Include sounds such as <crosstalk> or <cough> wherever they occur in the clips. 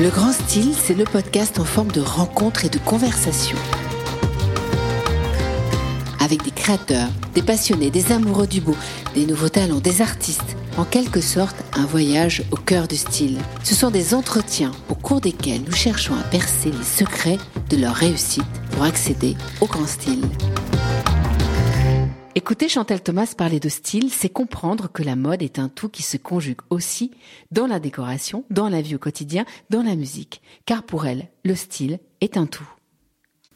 Le Grand Style, c'est le podcast en forme de rencontre et de conversation. Avec des créateurs, des passionnés, des amoureux du beau, des nouveaux talents, des artistes. En quelque sorte, un voyage au cœur du style. Ce sont des entretiens au cours desquels nous cherchons à percer les secrets de leur réussite pour accéder au grand style. Écouter Chantal Thomas parler de style, c'est comprendre que la mode est un tout qui se conjugue aussi dans la décoration, dans la vie au quotidien, dans la musique. Car pour elle, le style est un tout.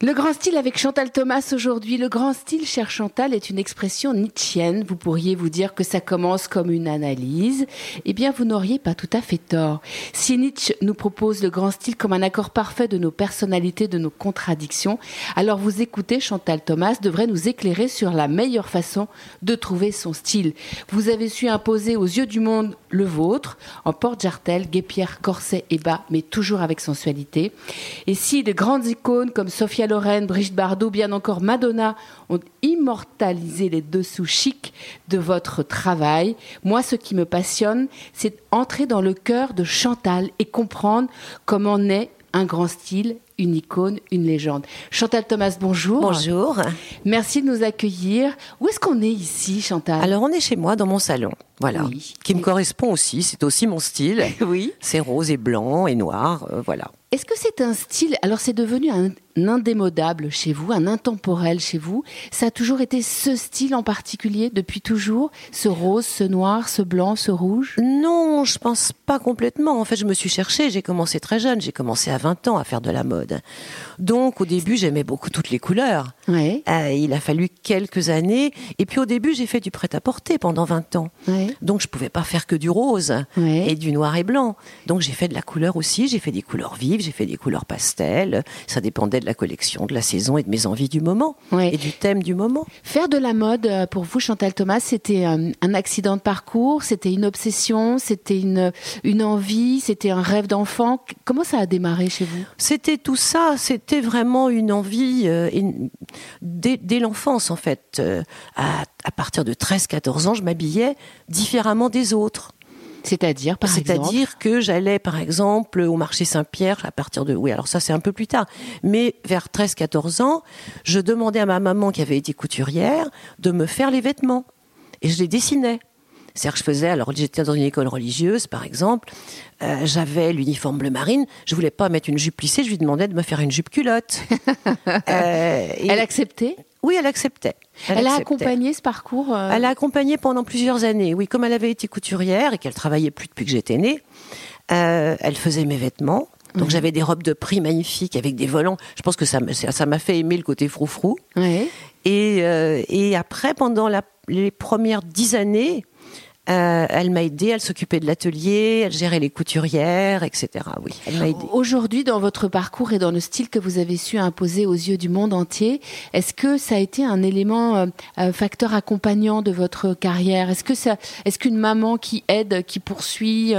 Le grand style avec Chantal Thomas aujourd'hui. Le grand style, cher Chantal, est une expression nietzschienne. Vous pourriez vous dire que ça commence comme une analyse. Eh bien, vous n'auriez pas tout à fait tort. Si Nietzsche nous propose le grand style comme un accord parfait de nos personnalités, de nos contradictions, alors vous écoutez Chantal Thomas devrait nous éclairer sur la meilleure façon de trouver son style. Vous avez su imposer aux yeux du monde le vôtre, en porte-jartel, guépière, corset et bas, mais toujours avec sensualité. Et si de grandes icônes comme Sophia Loren, Brigitte Bardot, bien encore Madonna ont immortalisé les dessous chics de votre travail. Moi, ce qui me passionne, c'est entrer dans le cœur de Chantal et comprendre comment naît un grand style, une icône, une légende. Chantal Thomas, bonjour. Bonjour. Merci de nous accueillir. Où est-ce qu'on est ici, Chantal? Alors, on est chez moi, dans mon salon. Voilà. Qui me correspond aussi. C'est aussi mon style. <laughs> oui. C'est rose et blanc et noir. Euh, voilà. Est-ce que c'est un style? Alors, c'est devenu un, indémodable chez vous, un intemporel chez vous. Ça a toujours été ce style en particulier depuis toujours Ce rose, ce noir, ce blanc, ce rouge? Non, je pense pas complètement. En fait, je me suis cherchée. J'ai commencé très jeune. J'ai commencé à 20 ans à faire de la mode. Donc, au début, j'aimais beaucoup toutes les couleurs. Ouais. Euh, il a fallu quelques années. Et puis, au début, j'ai fait du prêt-à-porter pendant 20 ans. Ouais. Donc, je pouvais pas faire que du rose Ouais. et du noir et blanc. Donc, j'ai fait de la couleur aussi. J'ai fait des couleurs vives. J'ai fait des couleurs pastel. Ça dépendait de la collection, de la saison et de mes envies du moment et du thème du moment. Faire de la mode, euh, pour vous, Chantal Thomas, c'était euh, un accident de parcours, c'était une obsession, c'était une, une envie, c'était un rêve d'enfant. Comment ça a démarré chez vous? C'était tout ça, c'était vraiment une envie euh, une- dès, dès l'enfance en fait. Euh, à, à partir de 13-14 ans, je m'habillais différemment des autres. C'est-à-dire, par exemple C'est-à-dire que j'allais par exemple au marché Saint-Pierre à partir de... Oui, alors ça c'est un peu plus tard. Mais vers 13-14 ans, je demandais à ma maman qui avait été couturière de me faire les vêtements. Et je les dessinais. C'est-à-dire que je faisais, alors j'étais dans une école religieuse, par exemple, euh, j'avais l'uniforme bleu marine, je voulais pas mettre une jupe plissée, je lui demandais de me faire une jupe culotte. <laughs> Euh, et- Elle acceptait? Oui, elle acceptait. Elle, a acceptait. accompagné ce parcours euh, Elle a accompagné pendant plusieurs années. Oui, comme elle avait été couturière et qu'elle travaillait plus depuis que j'étais née, euh, elle faisait mes vêtements. Donc j'avais des robes de prix magnifiques avec des volants. Je pense que ça m'a fait aimer le côté froufrou. Et, euh, et après, pendant la- les premières dix années, euh, elle m'a aidée, elle s'occupait de l'atelier, elle gérait les couturières, etc. Oui, elle m'a aidée. Aujourd'hui, dans votre parcours et dans le style que vous avez su imposer aux yeux du monde entier, est-ce que ça a été un élément, euh, un facteur accompagnant de votre carrière? Est-ce que ça, est-ce qu'une maman qui aide, qui poursuit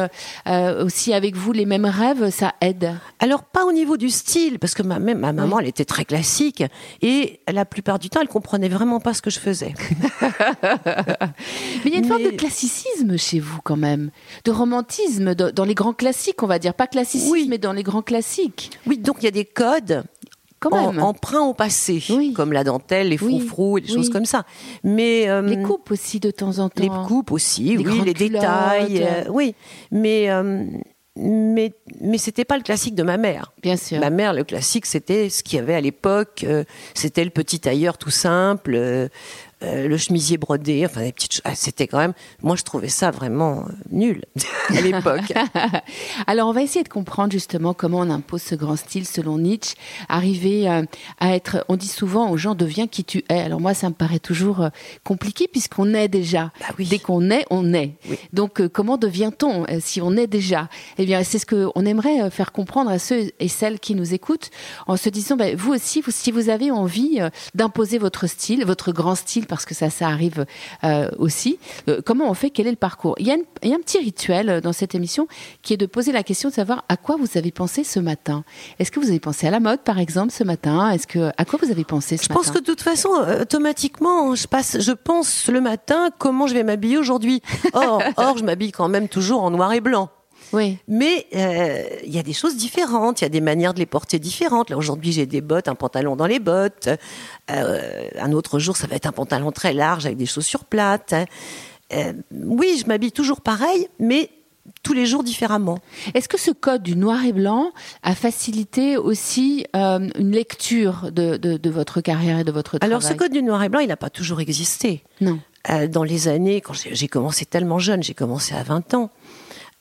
euh, aussi avec vous les mêmes rêves, ça aide? Alors pas au niveau du style, parce que ma, ma maman, elle était très classique, et la plupart du temps, elle comprenait vraiment pas ce que je faisais. <laughs> Mais il y a une forme de classicisme chez vous quand même, de romantisme dans les grands classiques, on va dire, pas classicisme, Oui. mais dans les grands classiques, Oui, donc il y a des codes en- emprunts au passé, Oui. comme la dentelle, les Oui, froufrous, et des oui. choses comme ça. Mais euh, les coupes aussi de temps en temps. les coupes aussi, Des oui, les détails, euh, oui. Mais euh, mais mais c'était pas le classique de ma mère. Bien sûr. Ma mère, le classique, c'était ce qu'il y avait à l'époque. euh, c'était le petit tailleur tout simple, euh, le chemisier brodé, enfin des petites. choses. Ah, c'était quand même. Moi, je trouvais ça vraiment euh, nul <laughs> à l'époque. <laughs> Alors, on va essayer de comprendre justement comment on impose ce grand style selon Nietzsche. Arriver euh, à être, on dit souvent aux gens, deviens qui tu es. Alors moi, ça me paraît toujours compliqué puisqu'on est déjà. Bah oui. Dès qu'on est, on est. Oui. Donc, euh, comment devient-on si on est déjà? Eh bien, c'est ce que on aimerait faire comprendre à ceux et celles qui nous écoutent en se disant, ben, vous aussi, vous, si vous avez envie d'imposer votre style, votre grand style, parce que ça, ça arrive euh, aussi, euh, comment on fait? Quel est le parcours? Il y, a une- il y a un petit rituel euh, dans cette émission qui est de poser la question de savoir à quoi vous avez pensé ce matin. Est-ce que vous avez pensé à la mode, par exemple, ce matin? Est-ce que à quoi vous avez pensé ce Je matin? pense que de toute façon, automatiquement, je passe, je pense le matin comment je vais m'habiller aujourd'hui. Or, <laughs> or, je m'habille quand même toujours en noir et blanc. Oui. Mais euh, il y a des choses différentes, il y a des manières de les porter différentes. Là aujourd'hui j'ai des bottes, un pantalon dans les bottes. Euh, un autre jour ça va être un pantalon très large avec des chaussures plates. Euh, oui, je m'habille toujours pareil, mais tous les jours différemment. Est-ce que ce code du noir et blanc a facilité aussi euh, une lecture de, de, de, votre carrière et de votre travail? Alors ce code du noir et blanc, il n'a pas toujours existé. Non. Euh, dans les années, quand j'ai commencé tellement jeune, j'ai commencé à 20 ans,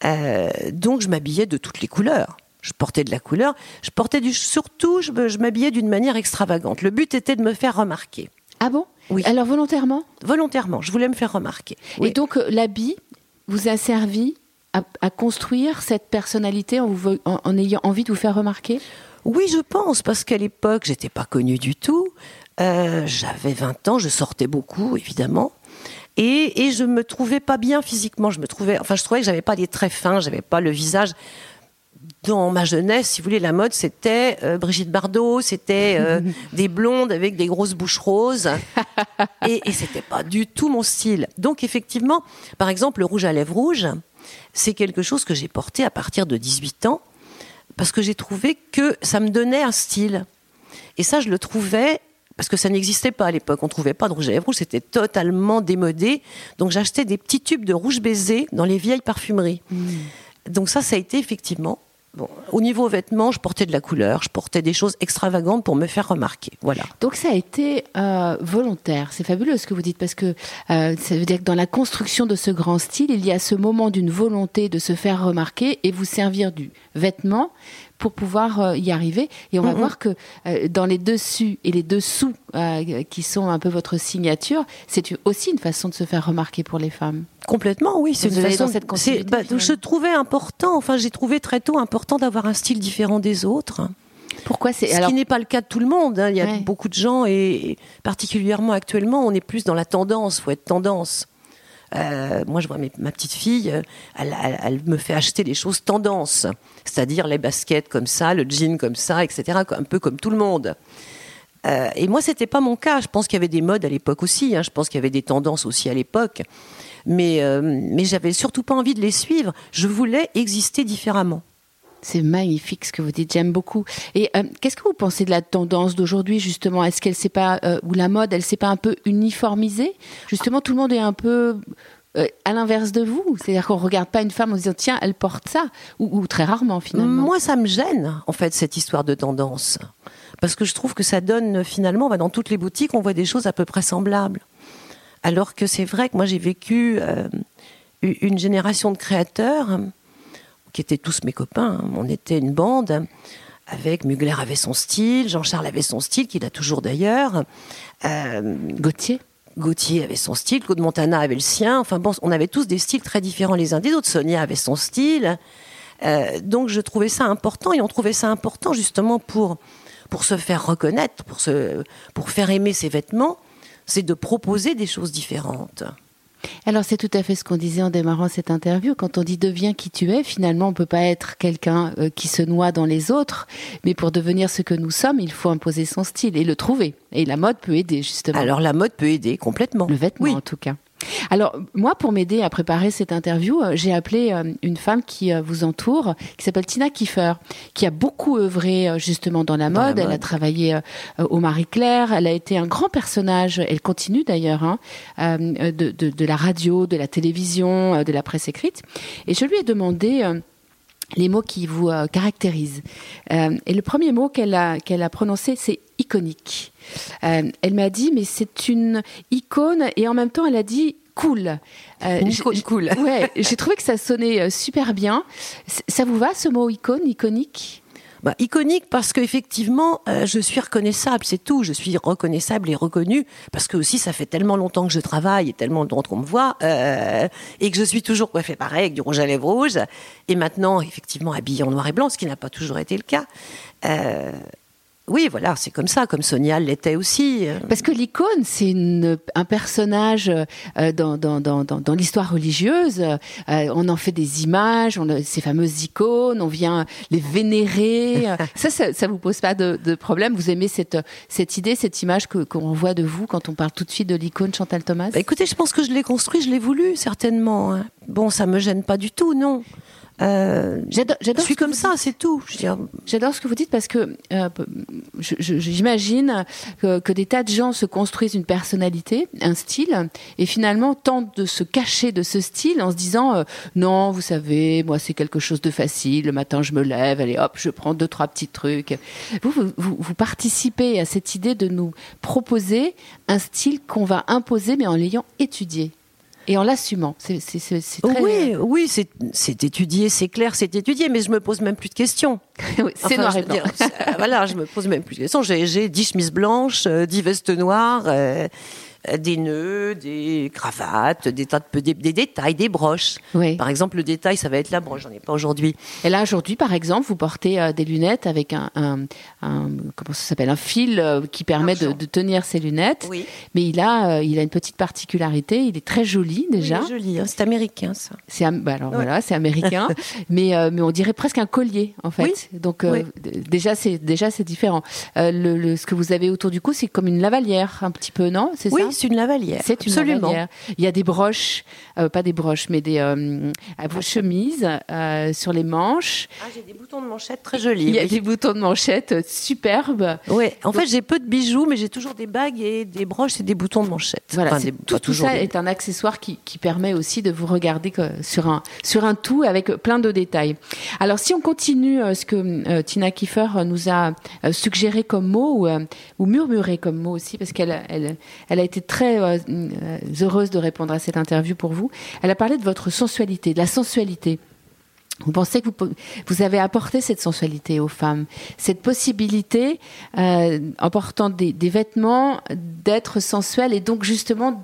euh, donc je m'habillais de toutes les couleurs. Je portais de la couleur, je portais du, surtout, je, je m'habillais d'une manière extravagante. Le but était de me faire remarquer. Ah bon? Oui. Alors volontairement? Volontairement, je voulais me faire remarquer. Oui. Et donc euh, l'habit vous a servi à, à, construire cette personnalité en, vous, en, en, ayant envie de vous faire remarquer? Oui, je pense, parce qu'à l'époque, j'étais pas connue du tout. Euh, J'avais 20 ans, je sortais beaucoup, évidemment. Et, et, je me trouvais pas bien physiquement. Je me trouvais, enfin, je trouvais que j'avais pas les traits fins, j'avais pas le visage. Dans ma jeunesse, si vous voulez, la mode, c'était euh, Brigitte Bardot, c'était euh, <laughs> des blondes avec des grosses bouches roses, <laughs> et, et c'était pas du tout mon style. Donc, effectivement, par exemple, le rouge à lèvres rouge, c'est quelque chose que j'ai porté à partir de 18 ans, parce que j'ai trouvé que ça me donnait un style. Et ça, je le trouvais parce que ça n'existait pas à l'époque. On trouvait pas de rouge à lèvres rouge, c'était totalement démodé. Donc j'achetais des petits tubes de rouge baiser dans les vieilles parfumeries. Mmh. Donc ça, ça a été effectivement. Bon, au niveau vêtements, je portais de la couleur, je portais des choses extravagantes pour me faire remarquer. Voilà. Donc ça a été euh, volontaire. C'est fabuleux ce que vous dites parce que euh, ça veut dire que dans la construction de ce grand style, il y a ce moment d'une volonté de se faire remarquer et vous servir du vêtement pour pouvoir euh, y arriver. Et on va mmh. voir que euh, dans les dessus et les dessous, euh, qui sont un peu votre signature, c'est aussi une façon de se faire remarquer pour les femmes. Complètement, oui. C'est une façon. Cette bah, je trouvais important, enfin, j'ai trouvé très tôt important d'avoir un style différent des autres. Pourquoi c'est Ce alors... qui n'est pas le cas de tout le monde. Hein. Il y a ouais. beaucoup de gens, et particulièrement actuellement, on est plus dans la tendance. Faut être tendance. Euh, moi, je vois ma petite fille, elle, elle, me fait acheter des choses tendance, c'est-à-dire les baskets comme ça, le jean comme ça, etc., un peu comme tout le monde. Euh, et moi, c'était pas mon cas. Je pense qu'il y avait des modes à l'époque aussi. Hein. Je pense qu'il y avait des tendances aussi à l'époque. Mais, euh, mais j'avais surtout pas envie de les suivre. Je voulais exister différemment. C'est magnifique ce que vous dites, j'aime beaucoup. Et euh, qu'est-ce que vous pensez de la tendance d'aujourd'hui justement? Est-ce qu'elle s'est pas euh, ou la mode, elle s'est pas un peu uniformisée? Justement, tout le monde est un peu euh, à l'inverse de vous, c'est-à-dire qu'on regarde pas une femme en se disant tiens, elle porte ça, ou, très rarement finalement. Moi, ça me gêne en fait cette histoire de tendance, parce que je trouve que ça donne finalement, dans toutes les boutiques, on voit des choses à peu près semblables, alors que c'est vrai que moi j'ai vécu une génération de créateurs qui étaient tous mes copains. Hein. On était une bande. Avec Mugler avait son style, Jean-Charles avait son style, qu'il a toujours d'ailleurs. Euh, Gauthier? Gauthier avait son style, Claude Montana avait le sien. Enfin bon, on avait tous des styles très différents les uns des autres. Sonia avait son style. Euh, donc je trouvais ça important et on trouvait ça important justement pour, pour se faire reconnaître, pour, se, pour faire aimer ses vêtements, c'est de proposer des choses différentes. Alors c'est tout à fait ce qu'on disait en démarrant cette interview. Quand on dit deviens qui tu es, finalement on peut pas être quelqu'un euh, qui se noie dans les autres, mais pour devenir ce que nous sommes, il faut imposer son style et le trouver. Et la mode peut aider justement. Alors la mode peut aider complètement. Le vêtement oui. en tout cas. Alors, moi, pour m'aider à préparer cette interview, euh, j'ai appelé euh, une femme qui euh, vous entoure, qui s'appelle Tina Kiefer, qui a beaucoup œuvré justement dans la mode. Dans la mode. Elle a travaillé au Marie-Claire. Elle a été un grand personnage. Elle continue d'ailleurs hein, de, de, de, la radio, de la télévision, de la presse écrite. Et je lui ai demandé les mots qui vous euh, caractérisent. Euh, et le premier mot qu'elle a, qu'elle a prononcé, c'est iconique. Euh, elle m'a dit, mais c'est une icône, et en même temps, elle a dit cool. icône cool. ouais, j'ai trouvé que ça sonnait super bien. Ça vous va, ce mot icône, iconique? Bah, iconique parce qu'effectivement, euh, je suis reconnaissable, c'est tout. Je suis reconnaissable et reconnue parce que aussi ça fait tellement longtemps que je travaille et tellement longtemps qu'on me voit euh, et que je suis toujours coiffée pareil avec du rouge à lèvres rouge et maintenant effectivement habillée en noir et blanc, ce qui n'a pas toujours été le cas. Euh, oui, voilà, c'est comme ça, comme Sonia l'était aussi. Parce que l'icône, c'est un personnage euh, dans, dans, dans, dans l'histoire religieuse. Euh, on en fait des images, on a ces fameuses icônes, on vient les vénérer. <laughs> ça, ça, ça vous pose pas de, de, problème? Vous aimez cette, cette idée, cette image que, qu'on voit de vous quand on parle tout de suite de l'icône Chantal Thomas? Bah, Écoutez, je pense que je l'ai construit, je l'ai voulu, certainement. Hein. Bon, ça me gêne pas du tout, non. Euh, J'adore. je suis comme ça, c'est tout. J'adore ce que vous dites parce que euh, j'imagine que, que, des tas de gens se construisent une personnalité, un style, et finalement tentent de se cacher de ce style en se disant euh, non, vous savez, moi c'est quelque chose de facile. Le matin, je me lève, allez hop, je prends deux trois petits trucs. Vous, vous, vous, vous participez à cette idée de nous proposer un style qu'on va imposer, mais en l'ayant étudié et en l'assumant. C'est très... Oui, oui, c'est étudié, c'est clair, c'est étudié, mais je me pose même plus de questions. <laughs> c'est noir et blanc. voilà, je me pose même plus de questions. J'ai 10 chemises blanches, 10 euh, vestes noires. Euh, euh, des nœuds, des cravates, des tas de des, des détails, des broches. Par exemple, le détail, ça va être la broche. J'en ai pas aujourd'hui. Et là, aujourd'hui, par exemple, vous portez euh, des lunettes avec un, un, comment ça s'appelle, un fil euh, qui permet de, de, tenir ces lunettes. Oui. Mais il a, il a une petite particularité. Il est très joli déjà. Oui, joli. Hein. C'est américain, ça. C'est bah alors voilà, c'est américain. <laughs> mais mais on dirait presque un collier en fait. Donc déjà c'est déjà c'est différent. Le, ce que vous avez autour du cou, c'est comme une lavalière un petit peu, non? C'est ça? C'est une lavalière. C'est une lavalière. Il y a des broches, euh, pas des broches, mais des euh, chemises euh, sur les manches. Ah, j'ai des boutons de manchette très jolis. Il y a des boutons de manchette superbes. Oui, en fait, j'ai peu de bijoux, mais j'ai toujours des bagues et des broches et des boutons de manchette. Voilà, tout, ça est un accessoire qui, permet aussi de vous regarder sur un, sur un tout avec plein de détails. Alors, si on continue ce que Tina Kiefer nous a suggéré comme mot ou, ou murmuré comme mot aussi, parce qu'elle elle, elle a été très euh, euh, heureuse de répondre à cette interview pour vous. Elle a parlé de votre sensualité, de la sensualité. Vous pensez que vous, vous, avez apporté cette sensualité aux femmes, cette possibilité, euh, en portant des, vêtements, d'être sensuelle et donc justement,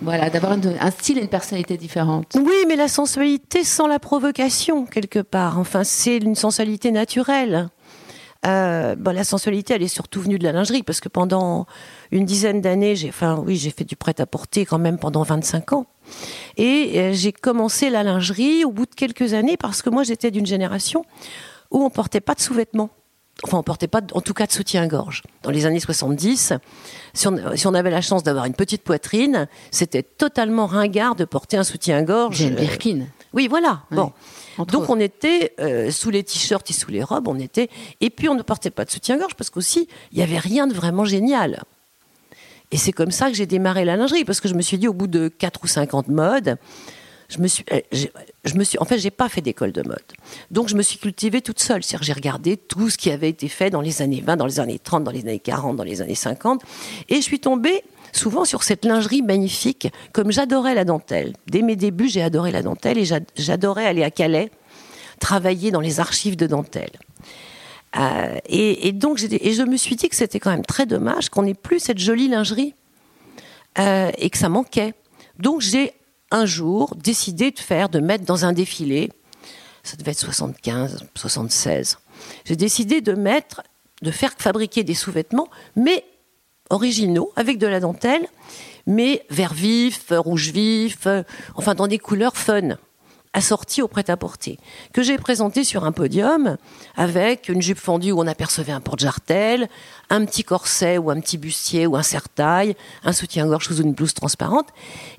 voilà, d'avoir un style et une personnalité différente. Oui, mais la sensualité sans la provocation quelque part. Enfin, c'est une sensualité naturelle. Euh, bon, la sensualité, elle est surtout venue de la lingerie parce que pendant une dizaine d'années, j'ai, enfin oui, j'ai fait du prêt-à-porter quand même pendant 25 ans. Et euh, j'ai commencé la lingerie au bout de quelques années parce que moi j'étais d'une génération où on portait pas de sous-vêtements. Enfin, on portait pas, en tout cas, de soutien-gorge. Dans les années 70, si on, si on avait la chance d'avoir une petite poitrine, c'était totalement ringard de porter un soutien-gorge. J'ai Birkin. Oui, voilà. Bon. Donc on était euh, sous les t-shirts et sous les robes, on était. Et puis on ne portait pas de soutien-gorge parce qu'aussi il n'y avait rien de vraiment génial. Et c'est comme ça que j'ai démarré la lingerie parce que je me suis dit au bout de 4 ou 50 modes, je me suis, euh, je me suis, en fait, j'ai pas fait d'école de mode. Donc, je me suis cultivée toute seule. C'est-à-dire, j'ai regardé tout ce qui avait été fait dans les années 20, dans les années 30, dans les années 40, dans les années 50. Et je suis tombée souvent sur cette lingerie magnifique, comme j'adorais la dentelle. Dès mes débuts, j'ai adoré la dentelle et j'adorais aller à Calais, travailler dans les archives de dentelle. Euh, et, donc, je me suis dit que c'était quand même très dommage qu'on n'ait plus cette jolie lingerie euh, et que ça manquait. Donc, j'ai un jour décidé de faire, de mettre dans un défilé, ça devait être 75, 76. J'ai décidé de mettre, de faire fabriquer des sous-vêtements, mais originaux, avec de la dentelle, mais vert vif, rouge vif, enfin dans des couleurs fun assorties au prêt-à-porter, que j'ai présenté sur un podium avec une jupe fendue où on apercevait un porte-jartel, un petit corset ou un petit bustier ou un serre-taille, un soutien-gorge sous une blouse transparente.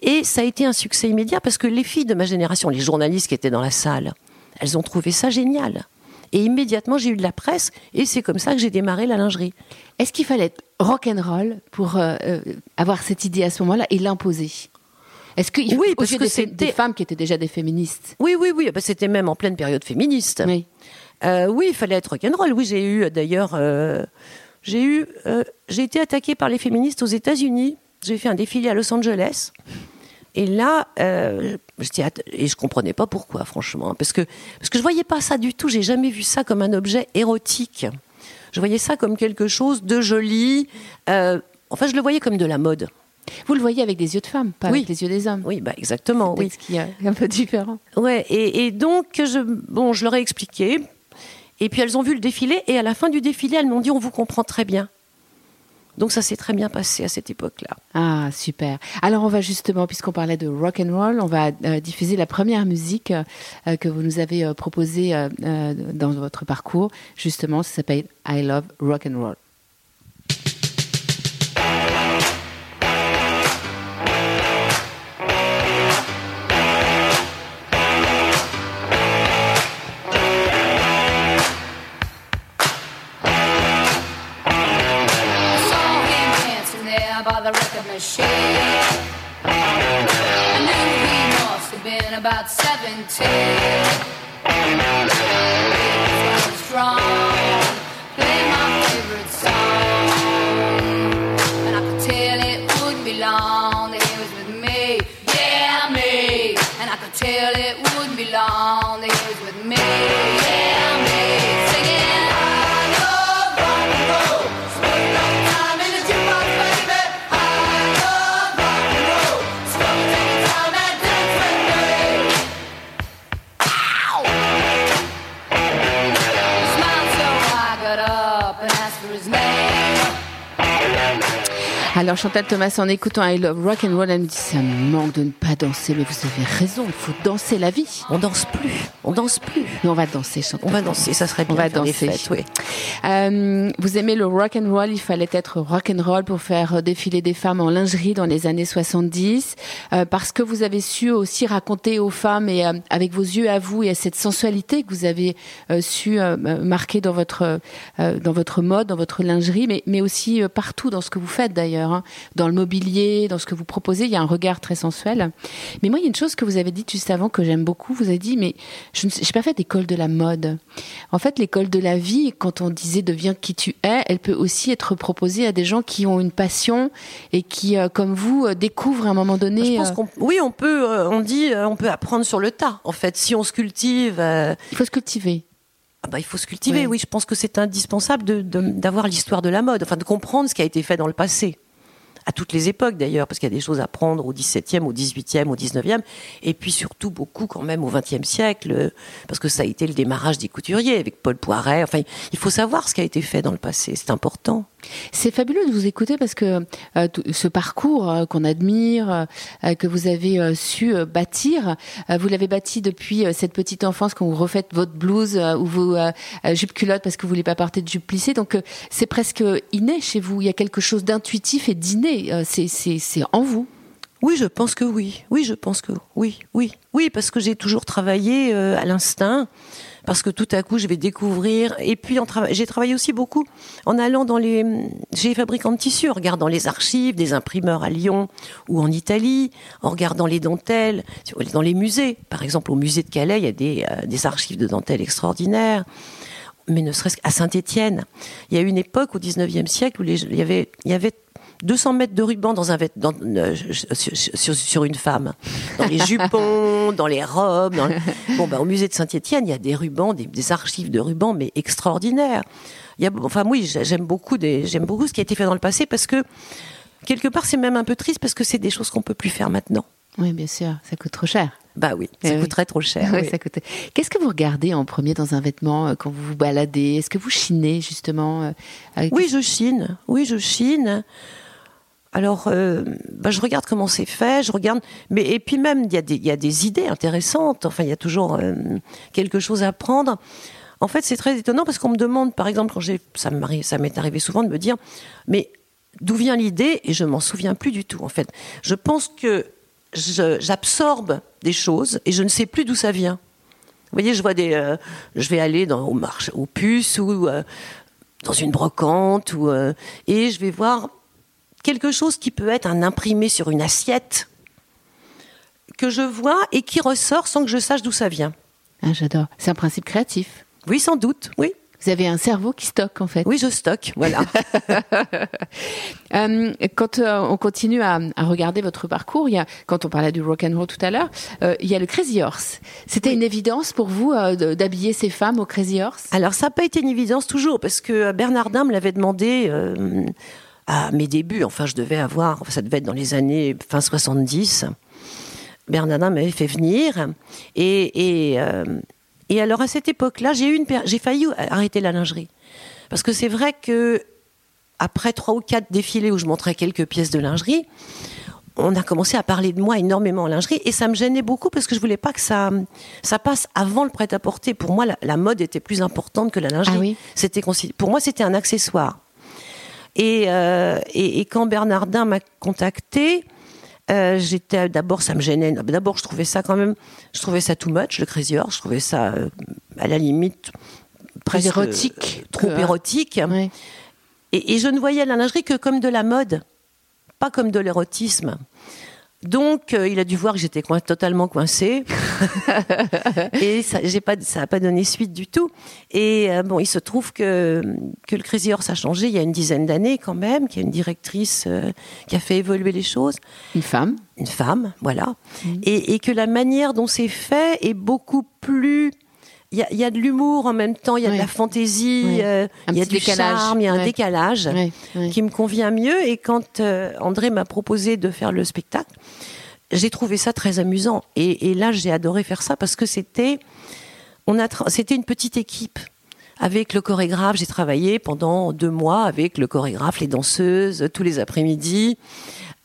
Et ça a été un succès immédiat parce que les filles de ma génération, les journalistes qui étaient dans la salle, elles ont trouvé ça génial. Et immédiatement, j'ai eu de la presse et c'est comme ça que j'ai démarré la lingerie. Est-ce qu'il fallait être rock'n'roll pour euh, euh, avoir cette idée à ce moment-là et l'imposer? Est-ce que oui, parce que c'était des femmes qui étaient déjà des féministes? Oui, oui, oui. Bah, c'était même en pleine période féministe. Oui. Euh, oui, il fallait être rock'n'roll. Oui, j'ai eu d'ailleurs, j'ai eu, j'ai été attaquée par les féministes aux États-Unis. J'ai fait un défilé à Los Angeles. Et là, euh, je, et je comprenais pas pourquoi, franchement, parce que parce que je voyais pas ça du tout. J'ai jamais vu ça comme un objet érotique. Je voyais ça comme quelque chose de joli. Euh, enfin, je le voyais comme de la mode. Vous le voyez avec des yeux de femme, pas avec les yeux des hommes. Oui, bah exactement. Oui. Ce qui est <laughs> un peu différent. Ouais, et, et, donc je, bon, je leur ai expliqué. Et puis elles ont vu le défilé, et à la fin du défilé, elles m'ont dit on vous comprend très bien. Donc ça s'est très bien passé à cette époque-là. Ah super. Alors on va justement, puisqu'on parlait de rock and roll, on va euh, diffuser la première musique euh, que vous nous avez euh, proposée dans votre parcours. Justement, ça s'appelle I Love Rock and Roll. Chantal Thomas, en écoutant I Love Rock and Roll, elle me dit ça me manque de ne pas danser, mais vous avez raison, il faut danser la vie. On danse plus, on danse plus. Mais on va danser, Chantal. On va danser, ça serait bien. On va danser. fêtes, oui. Euh, vous aimez le rock and roll, il fallait être rock and roll pour faire défiler des femmes en lingerie dans les années 70, euh, parce que vous avez su aussi raconter aux femmes et euh, avec vos yeux à vous et à cette sensualité que vous avez su marquer dans votre dans votre mode, dans votre lingerie, mais mais aussi partout dans ce que vous faites d'ailleurs, hein, dans le mobilier, dans ce que vous proposez, il y a un regard très sensuel. Mais moi, il y a une chose que vous avez dit juste avant que j'aime beaucoup. Vous avez dit, mais je n'ai pas fait d'école de la mode. En fait, l'école de la vie, quand on disait deviens qui tu es, elle peut aussi être proposée à des gens qui ont une passion et qui, euh, comme vous, euh, découvrent à un moment donné. Je pense euh, qu'on, oui, on peut, euh, on dit, euh, on peut apprendre sur le tas. En fait, si on se cultive, il faut se cultiver. ah bah, il faut se cultiver. Oui, je pense que c'est indispensable de, de- d'avoir l'histoire de la mode, enfin de comprendre ce qui a été fait dans le passé. À toutes les époques d'ailleurs, parce qu'il y a des choses à prendre au XVIIe, au XVIIIe, au XIXe, et puis surtout beaucoup quand même au XXe siècle, euh, parce que ça a été le démarrage des couturiers avec Paul Poiret. Enfin, il faut savoir ce qui a été fait dans le passé, c'est important. C'est fabuleux de vous écouter parce que euh, ce parcours euh, qu'on admire, euh, que vous avez su bâtir, vous l'avez bâti depuis cette petite enfance quand vous refaites votre blouse ou vos jupes culottes parce que vous voulez pas porter de jupe plissée. Donc c'est presque inné chez vous. Il y a quelque chose d'intuitif et d'inné. C'est en vous. Oui, je pense que oui. Oui, je pense que oui, oui, oui, parce que j'ai toujours travaillé à l'instinct, parce que tout à coup je vais découvrir. Et puis j'ai travaillé aussi beaucoup en allant dans les chez les fabricants de tissus, en regardant les archives des imprimeurs à Lyon ou en Italie, en regardant les dentelles dans les musées. Par exemple, au musée de Calais, il y a des, euh, archives de dentelles extraordinaires. Mais ne serait-ce qu'à Saint-Étienne, il y a eu une époque au 19e siècle où il y avait 200 mètres de ruban dans un dans, euh, sur, une femme, dans les jupons, dans les robes. dans le- <laughs> Bon, bah, au musée de Saint-Étienne, il y a des rubans, des, des archives de rubans, mais extraordinaires. Il y a, enfin, oui, j'ai- j'aime beaucoup, des, j'aime beaucoup ce qui a été fait dans le passé parce que quelque part, c'est même un peu triste parce que c'est des choses qu'on peut plus faire maintenant. Oui, bien sûr. Ça coûte trop cher. Bah oui, ça Eh oui. coûterait trop cher. <laughs> Ouais, oui. ça coûte. Qu'est-ce que vous regardez en premier dans un vêtement euh, quand vous vous baladez? Est-ce que vous chinez justement euh, avec- Oui, je chine. Oui, je chine. Alors, euh, bah, je regarde comment c'est fait, je regarde. Mais et puis même, il y, a des- idées intéressantes. Enfin, il y a toujours euh, quelque chose à apprendre. En fait, c'est très étonnant parce qu'on me demande, par exemple, quand j'ai, ça m'est arrivé souvent de me dire, mais d'où vient l'idée Et je m'en souviens plus du tout. En fait, je pense que j'absorbe des choses et je ne sais plus d'où ça vient. Vous voyez, je vois des, euh, je vais aller dans, au marché, aux puces ou dans une brocante ou et je vais voir quelque chose qui peut être un imprimé sur une assiette que je vois et qui ressort sans que je sache d'où ça vient. Ah, J'adore. C'est un principe créatif. Oui, sans doute. Oui, Vous avez un cerveau qui stocke en fait. oui, je stocke. Voilà. <laughs> Euh, quand euh, on continue à, à regarder votre parcours, il y a, quand on parlait du rock and roll tout à l'heure, euh, il y a le Crazy Horse. C'était une évidence pour vous d'habiller ces femmes au Crazy Horse? Alors ça n'a pas été une évidence toujours parce que Bernardin me l'avait demandé à mes débuts. Enfin, je devais avoir, ça devait être dans les années fin 70. Bernardin m'avait fait venir et et, euh, et alors à cette époque-là, j'ai eu une, j'ai failli arrêter la lingerie parce que c'est vrai que après trois ou quatre défilés où je montrais quelques pièces de lingerie, on a commencé à parler de moi énormément en lingerie et ça me gênait beaucoup parce que je voulais pas que ça, ça passe avant le prêt-à-porter. Pour moi, la, la mode était plus importante que la lingerie. Ah oui C'était pour moi, c'était un accessoire. Et, euh, et, et quand Bernardin m'a contacté, euh, j'étais d'abord ça me gênait. D'abord, je trouvais ça quand même, je trouvais ça too much le Crazy Horse. Je trouvais ça euh, à la limite presque érotique trop que- érotique. Et je ne voyais la lingerie que comme de la mode, pas comme de l'érotisme. Donc, euh, il a dû voir que j'étais coin- totalement coincée. <laughs> et ça n'a pas, ça a pas donné suite du tout. Et euh, bon, il se trouve que, que le Crazy Horse a changé il y a une dizaine d'années quand même, qu'il y a une directrice euh, qui a fait évoluer les choses Une femme. une femme, voilà, et, et que la manière dont c'est fait est beaucoup plus. Il y a, il y a de l'humour en même temps, il y a Oui. de la fantaisie, Oui. euh, il y a du décalage. charme, il y a un décalage Ouais, qui me convient mieux. Et quand euh, André m'a proposé de faire le spectacle, j'ai trouvé ça très amusant. Et, et là, j'ai adoré faire ça parce que c'était, on a, c'était une petite équipe. Avec le chorégraphe, j'ai travaillé pendant deux mois avec le chorégraphe, les danseuses, tous les après-midi,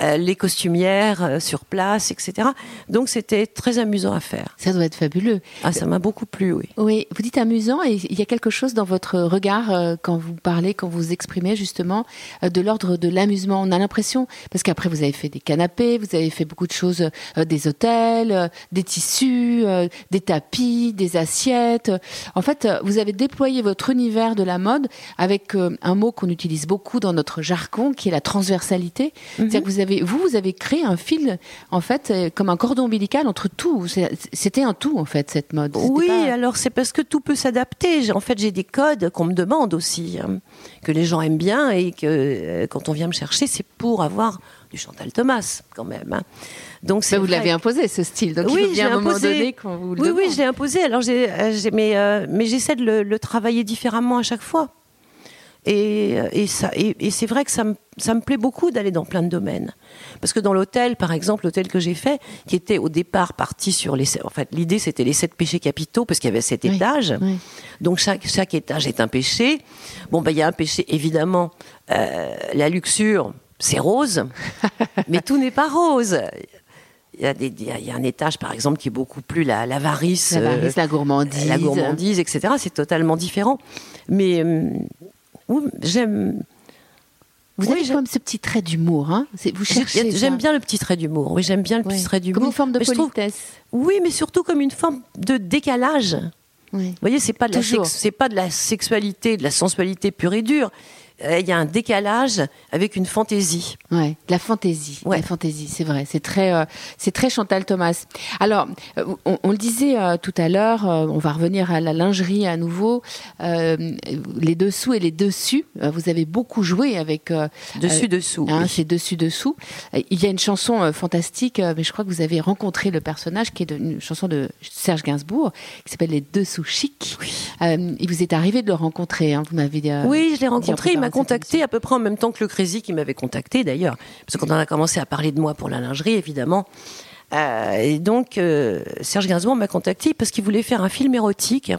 euh, les costumières euh, sur place, etc. Donc c'était très amusant à faire. Ça doit être fabuleux. Ah, ça m'a beaucoup plu, oui. Oui, vous dites amusant et il y a quelque chose dans votre regard euh, quand vous parlez, quand vous exprimez justement de l'ordre de l'amusement. On a l'impression, parce qu'après vous avez fait des canapés, vous avez fait beaucoup de choses, des hôtels, des tissus, des tapis, des assiettes. En fait, vous avez déployé votre univers de la mode avec euh, un mot qu'on utilise beaucoup dans notre jargon, qui est la transversalité. C'est-à-dire que vous avez, vous, vous avez créé un fil, en fait, euh, comme un cordon ombilical entre tout. C'était un tout, en fait, cette mode. Oui, pas- alors c'est parce que tout peut s'adapter. En fait, j'ai des codes qu'on me demande aussi, hein, que les gens aiment bien et que euh, quand on vient me chercher, c'est pour avoir du Chantal Thomas quand même. hein. Donc vous l'avez imposé ce style, donc Oui, il faut bien je à un moment donné qu'on vous le Oui, demande. oui, je l'ai imposé. Alors, j'ai, euh, j'ai- mais, euh, mais j'essaie de le, le travailler différemment à chaque fois. Et, euh, et, ça, et, et c'est vrai que ça me, ça me plaît beaucoup d'aller dans plein de domaines. Parce que dans l'hôtel, par exemple, l'hôtel que j'ai fait, qui était au départ parti sur les. En fait, l'idée, c'était les sept péchés capitaux, parce qu'il y avait sept Oui, étages. oui. Donc, chaque, chaque étage est un péché. Bon, ben, il y a un péché, évidemment, euh, la luxure, c'est rose. <laughs> mais tout n'est pas rose. Il y, a des, il y a- il y a un étage, par exemple, qui est beaucoup plus la- l'avarice. L'avarice, euh, la gourmandise. la gourmandise, etc. C'est totalement différent. Mais euh, oui, j'aime. Vous Oui, avez j'aime- quand même ce petit trait d'humour, hein C'est- Vous cherchez. j'ai-. J'aime bien le petit trait d'humour. Oui, j'aime bien le Ouais. petit trait d'humour. Comme une forme de Mais trouve- politesse. Oui, mais surtout comme une forme de décalage. Oui. Vous voyez, c'est pas de la sex- c'est pas de la sexualité, de la sensualité pure et dure. Euh, Il y a un décalage avec une fantaisie. Ouais, la fantaisie, Ouais. la fantaisie, c'est vrai, c'est très, euh, c'est très Chantal Thomas. Alors, euh, on, on le disait euh, tout à l'heure, euh, on va revenir à la lingerie à nouveau, euh, les dessous et les dessus. vous avez beaucoup joué avec euh, Dessus, dessous. hein, oui. c'est dessus dessous. Il y a une chanson fantastique, euh, mais je crois que vous avez rencontré le personnage qui est de- une chanson de Serge Gainsbourg qui s'appelle Les Dessous Chic. Euh, il vous est arrivé de le rencontrer, hein, vous m'avez euh, Oui, je l'ai en rencontré. Il m'a contacté à peu près en même temps que le Crazy qui m'avait contacté d'ailleurs. Parce que quand on a commencé à parler de moi pour la lingerie, évidemment. euh, et donc, euh, Serge Gainsbourg m'a contacté parce qu'il voulait faire un film érotique.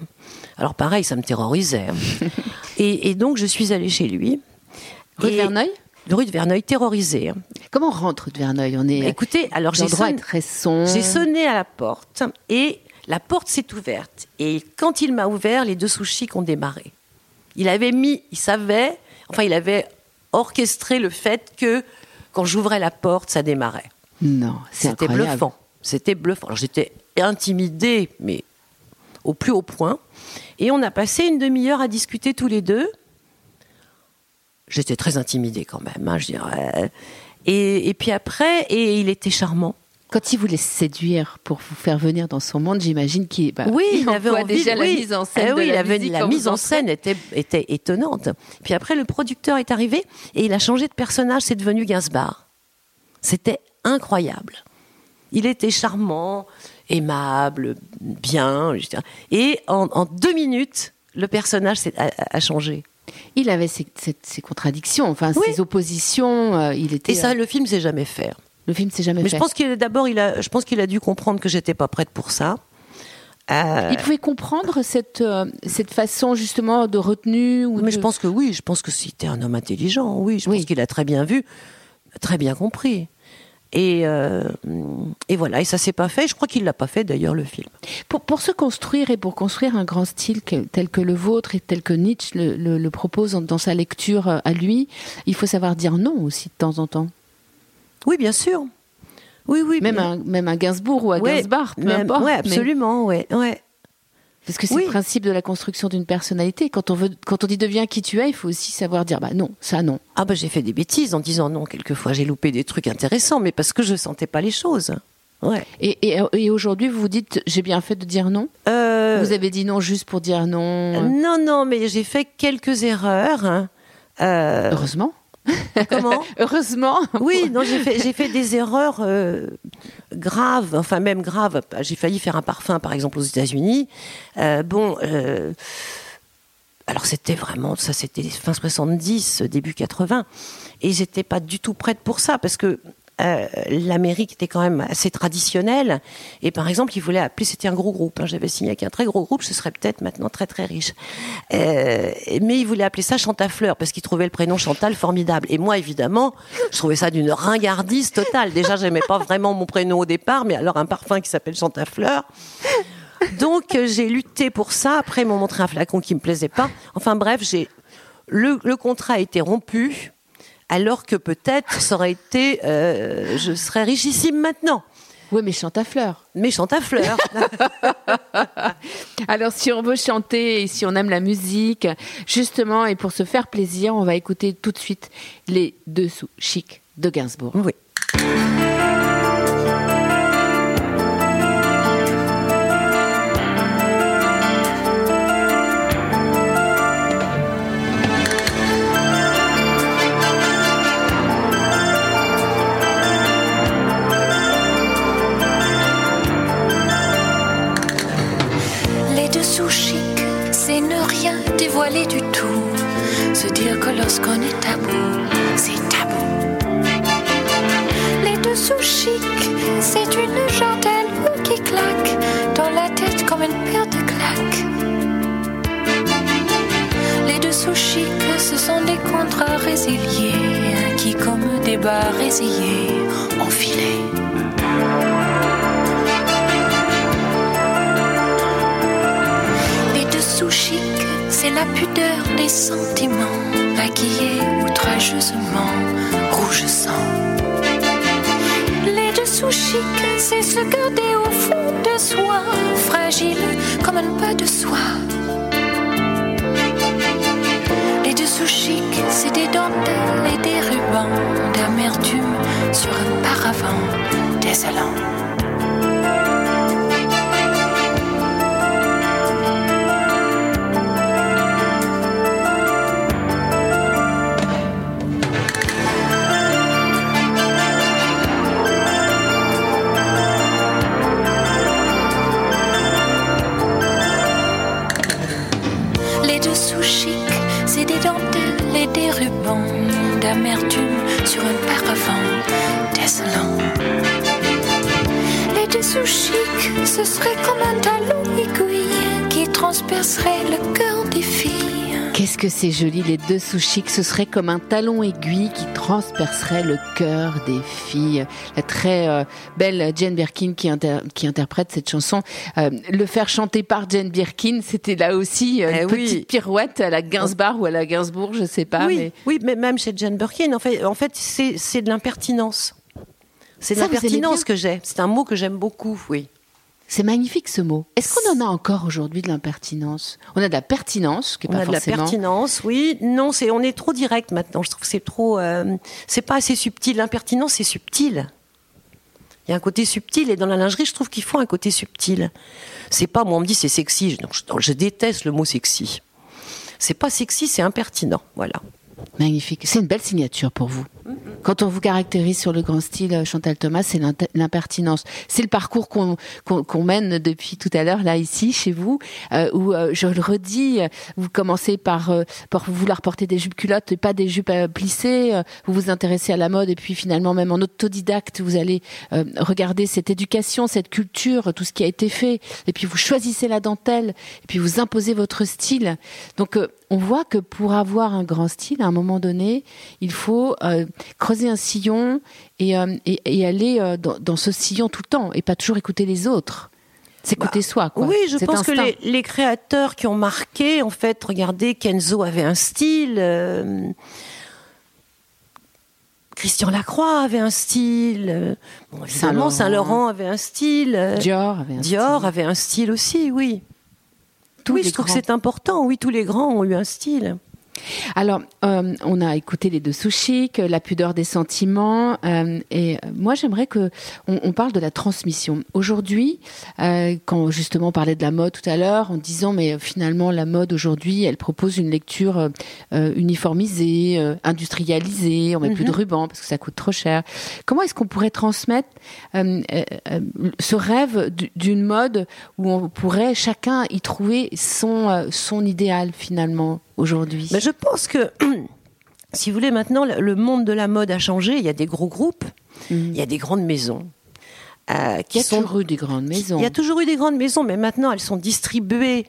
Alors, pareil, ça me terrorisait. hein. <laughs> et, et donc, je suis allée chez lui. Rue de Verneuil? Rue de Verneuil, terrorisé. hein. Comment on rentre de Verneuil? On est Écoutez, alors j'ai sonné, j'ai sonné à la porte et la porte s'est ouverte. Et quand il m'a ouvert, les deux sushis ont démarré. Il avait mis, il savait, enfin, il avait orchestré le fait que quand j'ouvrais la porte, ça démarrait. Non, C'était bluffant. C'était bluffant. Alors j'étais intimidée, mais au plus haut point. Et on a passé une demi-heure à discuter tous les deux. J'étais très intimidée quand même, hein, je dirais. Et, et puis après, et il était charmant. Quand il voulait séduire pour vous faire venir dans son monde, j'imagine qu'il bah, Oui, il il avait envie. déjà la oui. mise en scène. Eh de oui, la avait- la mise en scène était, était étonnante. Puis après, le producteur est arrivé et il a changé de personnage. C'est devenu Gainsbourg. C'était incroyable. Il était charmant, aimable, bien. Et en, en deux minutes, le personnage s'est- a, a changé. Il avait ses, ses- ses contradictions, enfin Oui. ses oppositions. euh, il était. Et ça, euh, le film s'est jamais fait. Le film s'est jamais Mais fait. je pense qu'il d'abord, il a, je pense qu'il a dû comprendre que j'étais pas prête pour ça. Euh, Il pouvait comprendre cette euh, cette façon justement de retenue ou Mais de- je pense que oui, je pense que c'était un homme intelligent, oui, je Oui. pense qu'il a très bien vu, très bien compris. Et, euh, et voilà, et ça s'est pas fait, je crois qu'il l'a pas fait d'ailleurs le film. Pour, pour se construire et pour construire un grand style que- tel que le vôtre et tel que Nietzsche le, le- le propose dans sa lecture à lui, il faut savoir dire non aussi de temps en temps. Oui, bien sûr. Oui, oui. Même bien- un, même un Gainsbourg ou un Ouais, Gainsbar, peu même- importe. Ouais, mais- absolument, ouais, ouais. Parce que c'est Oui. le principe de la construction d'une personnalité. Quand on veut, quand on dit deviens qui tu es, il faut aussi savoir dire bah non, ça non. Ah bah j'ai fait des bêtises en disant non. Quelquefois j'ai loupé des trucs intéressants, mais parce que je sentais pas les choses. Ouais. Et, et, et aujourd'hui, vous vous dites j'ai bien fait de dire non? Euh, Vous avez dit non juste pour dire non. Non, non, mais j'ai fait quelques erreurs. hein. Euh, Heureusement. <laughs> comment Heureusement. Oui, <laughs> non, j'ai fait, des erreurs euh, graves, enfin même graves. J'ai failli faire un parfum, par exemple, aux États-Unis. Euh, bon, euh, alors c'était vraiment, ça c'était fin 70, début 80. Et j'étais pas du tout prête pour ça, parce que euh, l'Amérique était quand même assez traditionnelle. Et par exemple, ils voulaient appeler, c'était un gros groupe. hein, J'avais signé avec un très gros groupe, ce serait peut-être maintenant très très riche. Euh, mais ils voulaient appeler ça Chantafleur parce qu'ils trouvaient le prénom Chantal formidable. Et moi, évidemment, je trouvais ça d'une ringardise totale. Déjà, j'aimais pas vraiment mon prénom au départ, mais alors un parfum qui s'appelle Chantafleur. Donc euh, j'ai lutté pour ça. Après, ils m'ont montré un flacon qui me plaisait pas. Enfin bref, j'ai le, le contrat a été rompu. Alors que peut-être ça aurait été, euh, je serais richissime maintenant. Oui, mais chante à fleurs. Mais chante à fleurs. <laughs> Alors, si on veut chanter et si on aime la musique, justement, et pour se faire plaisir, on va écouter tout de suite les dessous chic de Gainsbourg. oui. Dévoiler du tout. Se dire que lorsqu'on est tabou, c'est tabou. Les dessous chics, c'est une jantelle qui claque dans la tête comme une paire de claques. Les dessous chics, ce sont des contrats résiliés qui, comme des bas résillés, ont filé. Les dessous chics, c'est la pudeur des sentiments, maquillés outrageusement, rouge sang. Les dessous chics, c'est se garder au fond de soi, fragile comme un pas de soie. Les dessous chics, c'est des dentelles et des rubans d'amertume sur un paravent désolant. Ce serait comme un talon aiguille qui transpercerait le cœur des filles. Qu'est-ce que c'est joli, les dessous chics. Ce serait comme un talon aiguille qui transpercerait le cœur des filles. La très euh, belle Jane Birkin qui, inter- qui interprète cette chanson. Euh, le faire chanter par Jane Birkin, c'était là aussi euh, une Eh oui. petite pirouette à la Gainsbourg ou à la Gainsbourg, je sais pas. oui, mais- oui, mais même chez Jane Birkin, en fait, en fait c'est c'est de l'impertinence. C'est de l'impertinence bien que j'ai. C'est un mot que j'aime beaucoup, oui. C'est magnifique ce mot. Est-ce qu'on en a encore aujourd'hui de l'impertinence? On a de la pertinence, qui est On pas a de la pertinence, oui. Non, c'est on est trop direct maintenant. Je trouve que c'est trop. euh, c'est pas assez subtil. L'impertinence, c'est subtil. Il y a un côté subtil et dans la lingerie, je trouve qu'il faut un côté subtil. C'est pas moi on me dit c'est sexy. Je- je déteste le mot sexy. C'est pas sexy, c'est impertinent. Voilà. Magnifique. C'est une belle signature pour vous. Quand on vous caractérise sur le grand style, euh, Chantal Thomas, c'est l'impertinence. C'est le parcours qu'on qu'on mène depuis tout à l'heure, là, ici, chez vous, euh, où, euh, je le redis, vous commencez par, euh, par vouloir porter des jupes culottes et pas des jupes plissées. Vous vous intéressez à la mode et puis finalement, même en autodidacte, vous allez regarder cette éducation, cette culture, tout ce qui a été fait. Et puis vous choisissez la dentelle et puis vous imposez votre style. Donc, on voit que pour avoir un grand style, à un moment donné, il faut creuser un sillon et, euh, et, et aller euh, dans, dans ce sillon tout le temps et pas toujours écouter les autres. S'écouter soi, quoi. Oui, je pense que les, les créateurs qui ont marqué, en fait, regardez, Kenzo avait un style. euh, Christian Lacroix avait un style. bon, Saint-Laurent. Avait un style. Dior avait un Dior style. avait un style aussi, oui. Tous oui, je trouve que c'est important. Oui, tous les grands ont eu un style. Alors, euh, on a écouté les deux sous chic, la pudeur des sentiments, euh, et moi j'aimerais que on, on parle de la transmission. Aujourd'hui, euh, quand justement on parlait de la mode tout à l'heure, en disant mais finalement la mode aujourd'hui, elle propose une lecture uniformisée, industrialisée, on met plus de ruban parce que ça coûte trop cher. Comment est-ce qu'on pourrait transmettre ce rêve du- d'une mode où on pourrait chacun y trouver son son idéal finalement? Aujourd'hui? Mais je pense que, <clears throat> si vous voulez, maintenant, le monde de la mode a changé. Il y a des gros groupes, il y a des grandes maisons. euh, Il y a sont toujours eu des grandes maisons. Il y a toujours eu des grandes maisons, mais maintenant elles sont distribuées.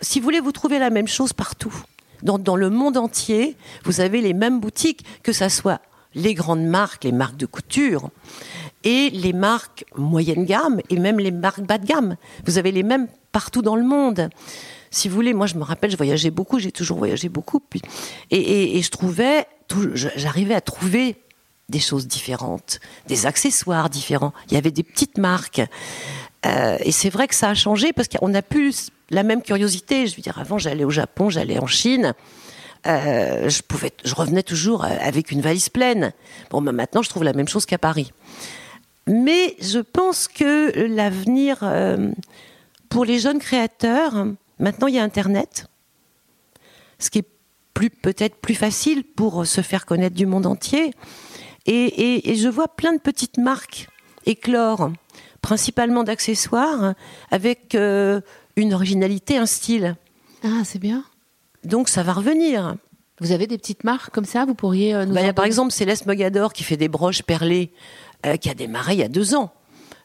Si vous voulez, vous trouvez la même chose partout. Dans, dans le monde entier, vous avez les mêmes boutiques, que ça soit les grandes marques, les marques de couture, et les marques moyenne gamme, et même les marques bas de gamme. Vous avez les mêmes partout dans le monde. Si vous voulez, moi je me rappelle, je voyageais beaucoup, j'ai toujours voyagé beaucoup, puis, et, je trouvais, j'arrivais à trouver des choses différentes, des accessoires différents. Il y avait des petites marques. Euh, et c'est vrai que ça a changé parce qu'on n'a plus la même curiosité. Je veux dire, avant, j'allais au Japon, j'allais en Chine. Euh, je pouvais, je revenais toujours euh, avec une valise pleine. Bon, ben maintenant, je trouve la même chose qu'à Paris. Mais je pense que l'avenir pour les jeunes créateurs, maintenant il y a Internet, ce qui est plus peut-être plus facile pour se faire connaître du monde entier. Et, et- et je vois plein de petites marques éclore, principalement d'accessoires, avec euh, une originalité, un style. Ah, c'est bien. Donc ça va revenir. Vous avez des petites marques comme ça Vous pourriez euh, nous Bah, Il y a par exemple Céleste Mogador qui fait des broches perlées, euh, qui a démarré il y a deux ans,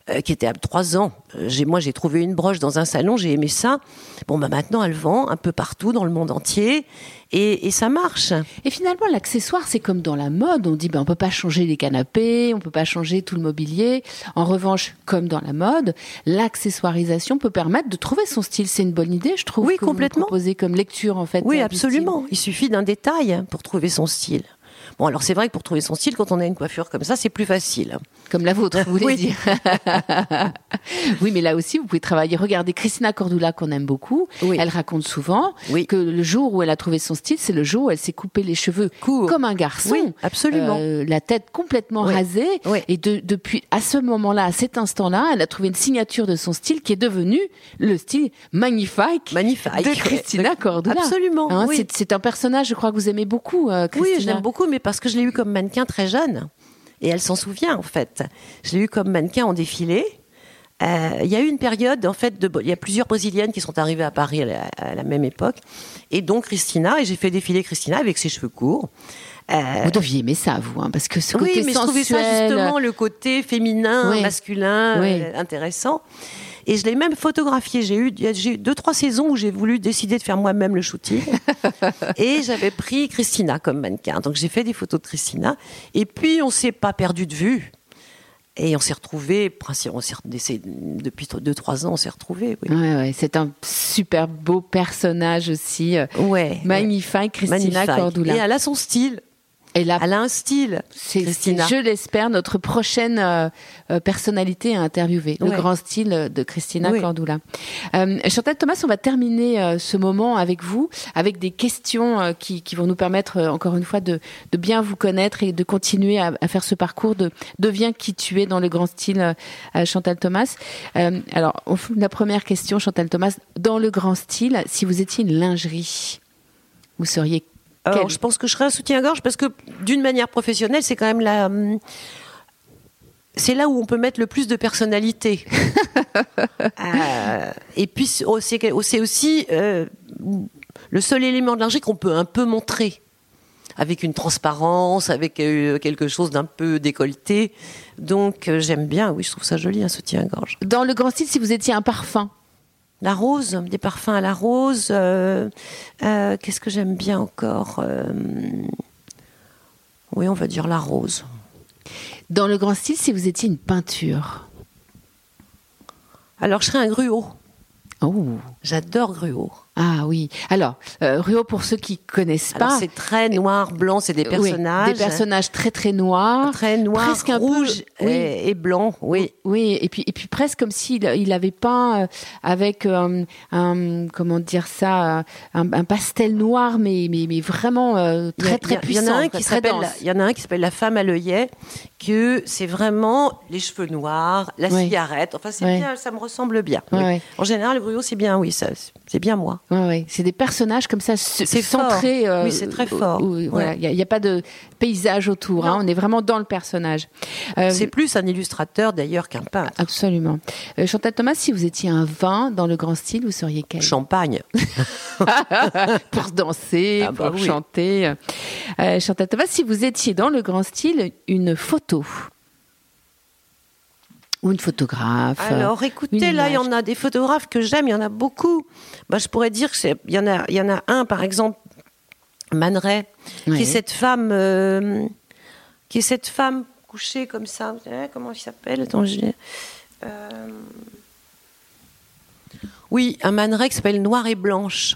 euh, qui était à trois ans. Euh, j'ai, moi, j'ai trouvé une broche dans un salon, j'ai aimé ça. Bon, bah maintenant, elle vend un peu partout dans le monde entier, et, et ça marche. Et finalement, l'accessoire, c'est comme dans la mode. On dit, ben, on peut pas changer les canapés, on peut pas changer tout le mobilier. En revanche, comme dans la mode, l'accessoirisation peut permettre de trouver son style. C'est une bonne idée, je trouve. Oui, que vous complètement. proposez comme lecture, en fait. Oui, absolument. Il suffit d'un détail pour trouver son style. Bon, alors c'est vrai que pour trouver son style, quand on a une coiffure comme ça, c'est plus facile. Comme la vôtre, vous voulez Oui. dire. <laughs> oui, mais là aussi, vous pouvez travailler. Regardez Christina Cordula, qu'on aime beaucoup. Oui. Elle raconte souvent Oui. que le jour où elle a trouvé son style, c'est le jour où elle s'est coupé les cheveux Court. comme un garçon. Oui, absolument. Euh, la tête complètement Oui. rasée. Oui. Et de- depuis, à ce moment-là, à cet instant-là, elle a trouvé une signature de son style qui est devenu le style magnifique, Magnifique. de Christina Cordula. Absolument, Hein, oui. c'est- un personnage, je crois que vous aimez beaucoup, euh, Oui, Christina. j'aime beaucoup, mais parce que je l'ai eu comme mannequin très jeune. Et elle s'en souvient, en fait. Je l'ai eu comme mannequin en défilé. Euh, Il y a eu une période, en fait, de, il y a plusieurs Brésiliennes qui sont arrivées à Paris à la, à la même époque. Et donc Christina, et j'ai fait défiler Christina avec ses cheveux courts. Euh, Vous deviez aimer ça, vous, hein, parce que ce oui, côté mais je trouvais ça sensuel, justement le côté féminin, Oui. masculin, Oui. euh, intéressant. Et je l'ai même photographié. J'ai eu, j'ai eu deux, trois saisons où j'ai voulu décider de faire moi-même le shooting. <laughs> et j'avais pris Christina comme mannequin. Donc j'ai fait des photos de Christina. Et puis on s'est pas perdu de vue. Et on s'est retrouvés, on depuis deux, trois ans, on s'est retrouvés. Oui. Ouais, ouais, c'est un super beau personnage aussi. euh, Ouais. Magnifique, Christina. Cordula. Et elle a son style. Elle a un style. c'est, je l'espère, notre prochaine euh, euh, personnalité à interviewer, le Ouais. grand style euh, de Christina Oui. Cordula. Euh, Chantal Thomas, on va terminer euh, ce moment avec vous, avec des questions qui, qui vont nous permettre, encore une fois, de, de bien vous connaître et de continuer à, à faire ce parcours de deviens qui tu es dans le grand style, Chantal Thomas. Alors, la première question, Chantal Thomas, dans le grand style, si vous étiez une lingerie, vous seriez Alors, je pense que je serais un soutien-gorge parce que d'une manière professionnelle, c'est quand même la. hum, C'est là où on peut mettre le plus de personnalité. Euh, <laughs> et puis, c'est aussi, c'est aussi euh, le seul élément de lingerie qu'on peut un peu montrer. Avec une transparence, avec euh, quelque chose d'un peu décolleté. Donc, euh, j'aime bien, oui, je trouve ça joli, un soutien-gorge. Dans le grand style, si vous étiez un parfum, La rose, des parfums à la rose. euh, euh, Qu'est-ce que j'aime bien encore Euh, Oui, on va dire la rose. Dans le grand style, si vous étiez une peinture? Alors, je serais un gruau. Oh. J'adore gruau. Ah oui. Alors, euh, Ruo, pour ceux qui connaissent Alors, pas, c'est très noir, blanc, c'est des oui, personnages. des personnages très très noirs, très noirs, presque un peu- rouges oui. et, et blancs, oui. Oui, et puis et puis presque comme s'il il avait peint euh, avec euh, un comment dire ça, euh, un, un pastel noir, mais mais, mais vraiment euh, a- très très a- puissant, Il y en a un qui s'appelle, dense. la- il y en a un qui s'appelle La femme à l'œillet, que c'est vraiment les cheveux noirs, la cigarette. Enfin, c'est bien, ça me ressemble bien. En général, le c'est bien, oui, ça, c'est bien moi. Ouais, ouais. C'est des personnages comme ça, C'est centrés. fort. euh, Oui, c'est très fort. où- il n'y a, pas de paysage autour. hein, on est vraiment dans le personnage. Euh, C'est plus un illustrateur d'ailleurs qu'un peintre. Absolument. Euh, Chantal Thomas, si vous étiez un vin dans le grand style, vous seriez quel? Champagne. <laughs> Pour danser, Ah bah pour oui. chanter. Chantal Thomas, si vous étiez dans le grand style, une photo? Ou une photographe. Alors, écoutez, là, il y en a des photographes que j'aime, il y en a beaucoup. Bah, je pourrais dire qu'il y, en a- y en a un, par exemple, Man Ray, qui est cette femme, euh, qui est cette femme couchée comme ça. Comment il s'appelle? Attends, euh, Oui, un Man Ray qui s'appelle Noir et Blanche.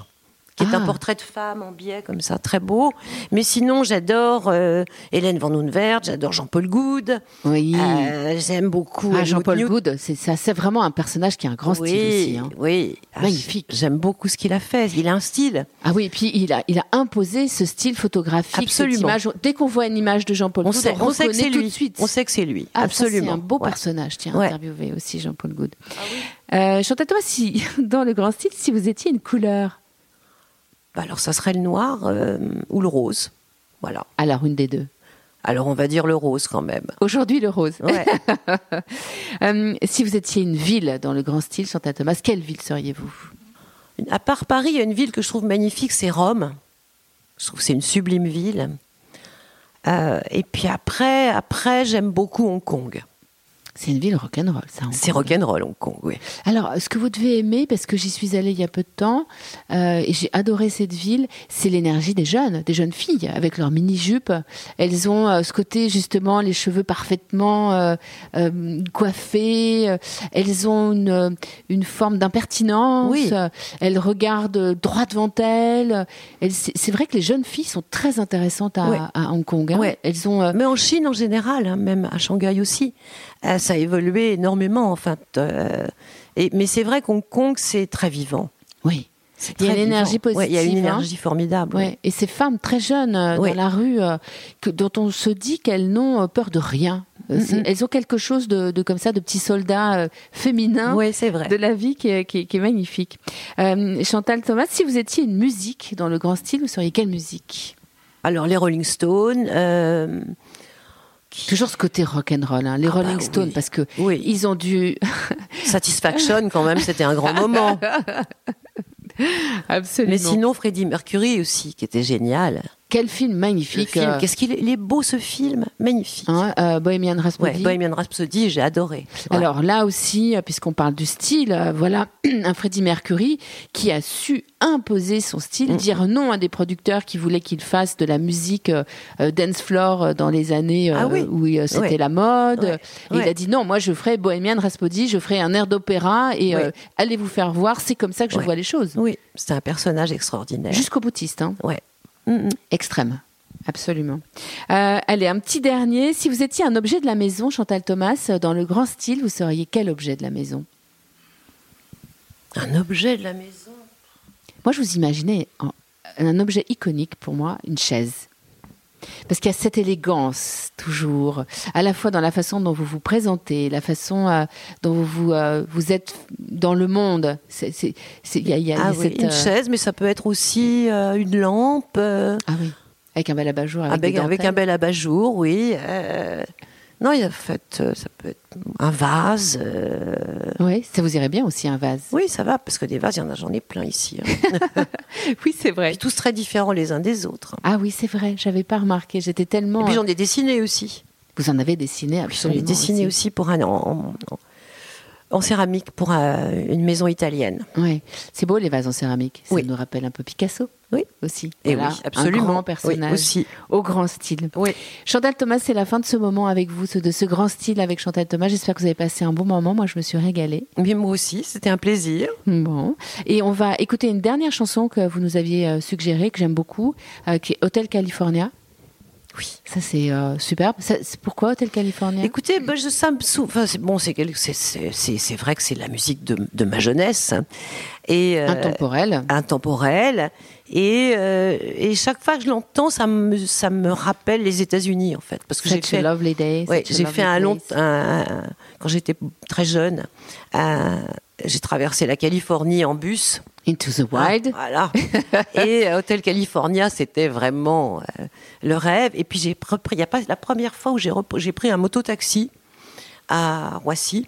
Qui est un Ah. portrait de femme en biais comme ça, très beau. Mais sinon, j'adore euh, Hélène Van Noonvert, j'adore Jean-Paul Goud, Oui. euh, j'aime beaucoup Ah, Jean-Paul. Goud, c'est ça, c'est vraiment un personnage qui a un grand oui, style aussi. hein. Oui, Ah, Magnifique. J'aime beaucoup ce qu'il a fait. Il a un style. Ah oui, et puis il a, il a imposé ce style photographique, Absolument. image. Dès qu'on voit une image de Jean-Paul On Goud, sait, on, on sait que c'est lui. de suite. On sait que c'est lui. Ah, Absolument. C'est un beau Ouais. personnage. Tiens, Ouais. interviewé aussi Jean-Paul Goud. Euh, Chantal, toi, si <laughs> dans le grand style, si vous étiez une couleur, Bah, alors, ça serait le noir euh, ou le rose. Voilà. alors une des deux. Alors, on va dire le rose quand même. Aujourd'hui, le rose. Ouais. <laughs> Euh, si vous étiez une ville dans le grand style, Chantal Thomas, quelle ville seriez-vous? À part Paris, il y a une ville que je trouve magnifique, c'est Rome. Je trouve que c'est une sublime ville. Euh, et puis après, après j'aime beaucoup Hong Kong. C'est une ville rock'n'roll, ça. C'est rock'n'roll Hong Kong, oui. Alors, ce que vous devez aimer, parce que j'y suis allée il y a peu de temps, euh, et j'ai adoré cette ville, c'est l'énergie des jeunes, des jeunes filles, avec leurs mini-jupes. Elles ont euh, ce côté, justement, les cheveux parfaitement euh, euh, coiffés. Elles ont une, une forme d'impertinence. Oui. Elles regardent droit devant elles. Elles- C'est vrai que les jeunes filles sont très intéressantes à, Ouais. à Hong Kong. hein. Ouais. Elles ont... Mais en Chine en général, hein, même à Shanghai aussi, ça a évolué énormément. Enfin, euh, et, mais c'est vrai qu'Hong Kong, c'est très vivant. oui. Il y a très une énergie vivant. Ouais, il y a une positive, hein. énergie formidable. Ouais, et ces femmes très jeunes euh, dans la rue, euh, que, dont on se dit qu'elles n'ont euh, peur de rien. Euh, Mhm. Elles ont quelque chose de, de comme ça, de petits soldats euh, féminins vrai. de la vie qui est, qui est- qui est magnifique. Euh, Chantal Thomas, si vous étiez une musique dans le grand style, vous seriez quelle musique? Alors, les Rolling Stones. Toujours ce côté rock'n'roll, hein, les Ah bah Rolling Stones, parce que Oui. ils ont dû <laughs> Satisfaction, quand même, c'était un grand moment. <laughs> absolument. Mais sinon, Freddie Mercury aussi, qui était génial. Quel film magnifique film, euh, qu'est-ce qu'il est, il est beau ce film, magnifique. hein, euh, Bohemian ouais, Rhapsody. Bohemian Rhapsody, j'ai adoré. Ouais. Alors là aussi, euh, puisqu'on parle du style, euh, voilà <clears throat> un Freddie Mercury qui a su imposer son style, Mm. dire non à des producteurs qui voulaient qu'il fasse de la musique euh, dance floor dans les années euh, Ah oui. où euh, c'était Ouais. la mode. Ouais. Et il Ouais. a dit non, moi je ferai Bohemian Rhapsody, je ferai un air d'opéra et Ouais. allez vous faire voir, c'est comme ça que je Ouais. vois les choses. oui, c'était un personnage extraordinaire. Jusqu'au boutiste, hein. Ouais. Extrême. Absolument. Euh, allez, un petit dernier. Si vous étiez un objet de la maison, Chantal Thomas, dans le grand style, vous seriez quel objet de la maison? Un objet de la maison? Moi, je vous imaginais un objet iconique pour moi, une chaise. Parce qu'il y a cette élégance, toujours, à la fois dans la façon dont vous vous présentez, la façon euh, dont vous, vous, euh, vous êtes dans le monde. Il y a, il y a Ah oui, cette, une euh, chaise, mais ça peut être aussi une lampe, Ah oui, avec un bel abat-jour. Avec, avec, des avec un bel abat-jour, oui. Euh, non, en fait, euh, ça peut être un vase. euh, Oui, ça vous irait bien aussi, un vase. Oui, ça va, parce que des vases, il y en a, j'en ai plein ici. hein. <laughs> Oui, c'est vrai. Puis tous très différents les uns des autres. Ah oui, c'est vrai, j'avais pas remarqué. J'étais tellement. Et puis j'en ai dessiné aussi. Vous en avez dessiné Puis j'en ai absolument. dessiné aussi, pour un. en- en- en céramique pour euh, une maison italienne. Ouais. C'est beau les vases en céramique. Ça Oui. nous rappelle un peu Picasso. Oui. Aussi. Et Voilà, oui, absolument. Un grand Oui, aussi. Au grand style. Oui. Chantal Thomas, c'est la fin de ce moment avec vous, ce- de ce grand style avec Chantal Thomas. J'espère que vous avez passé un bon moment. Moi, je me suis régalée. Mais moi aussi, c'était un plaisir. Bon. Et on va écouter une dernière chanson que vous nous aviez euh, suggérée, que j'aime beaucoup, euh, qui est Hotel California. Oui. Ça, c'est euh, superbe. C'est pourquoi Hotel California? Écoutez, bah, je, ça me sou- enfin, c'est bon, c'est vrai que c'est la musique de, de ma jeunesse et euh, Intemporel. intemporelle. Et, euh, et chaque fois que je l'entends, ça me, ça me rappelle les États-Unis en fait, parce que j'ai fait, lovely day. ouais, such a j'ai fait un long, place. un- un- quand j'étais très jeune, un- j'ai traversé la Californie en bus. Into the wild. Voilà. <laughs> et euh, Hôtel California, c'était vraiment euh, le rêve. Et puis j'ai repris, il y a pas la première fois où j'ai j'ai pris un mototaxi à Roissy.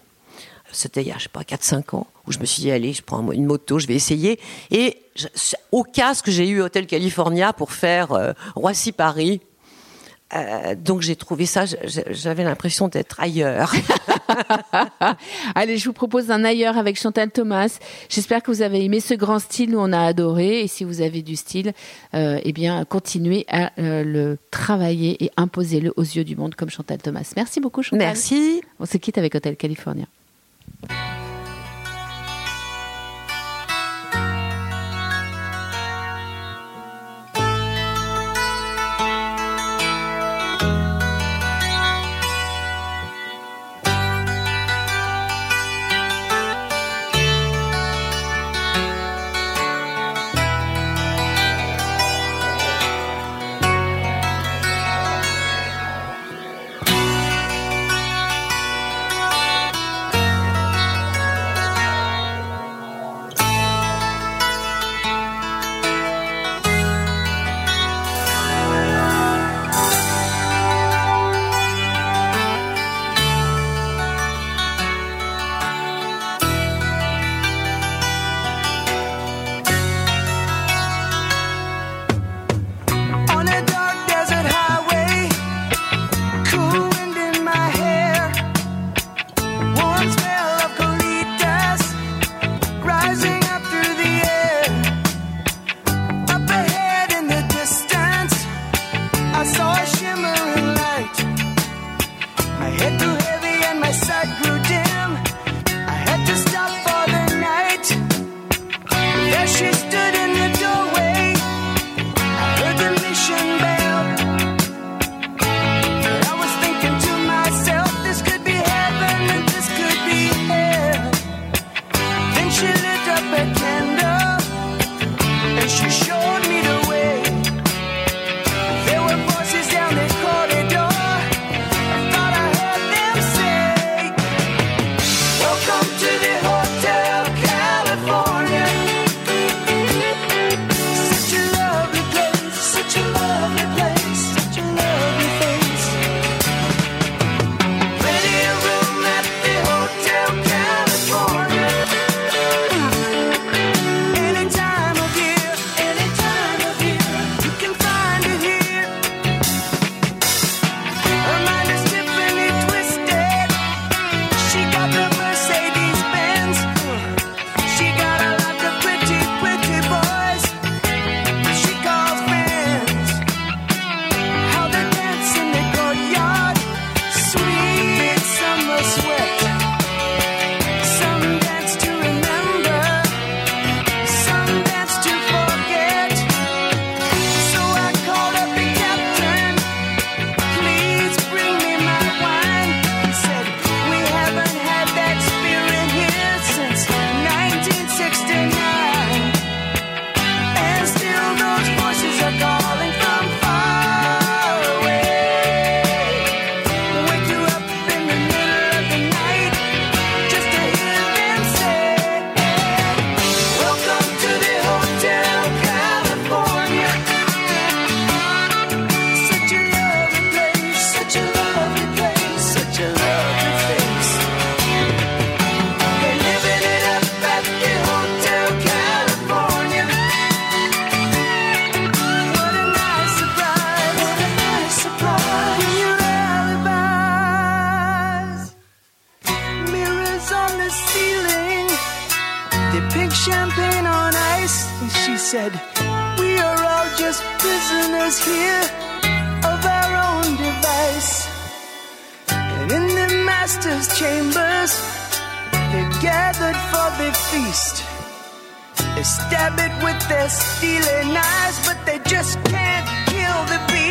C'était il y a, je sais pas, 4-5 ans, où je me suis dit, allez, je prends un- une moto, je vais essayer. Et je- au casque, j'ai eu Hôtel California pour faire euh, Roissy-Paris. Euh, donc j'ai trouvé ça, j'avais l'impression d'être ailleurs. <laughs> Allez, je vous propose un ailleurs avec Chantal Thomas. J'espère que vous avez aimé ce grand style, nous on a adoré. Et si vous avez du style, euh, eh bien, continuez à euh, le travailler et imposez-le aux yeux du monde comme Chantal Thomas. Merci beaucoup, Chantal. Merci. On se quitte avec Hotel California. Of our own device. And in the master's chambers, they're gathered for the feast. They stab it with their steely knives, but they just can't kill the beast.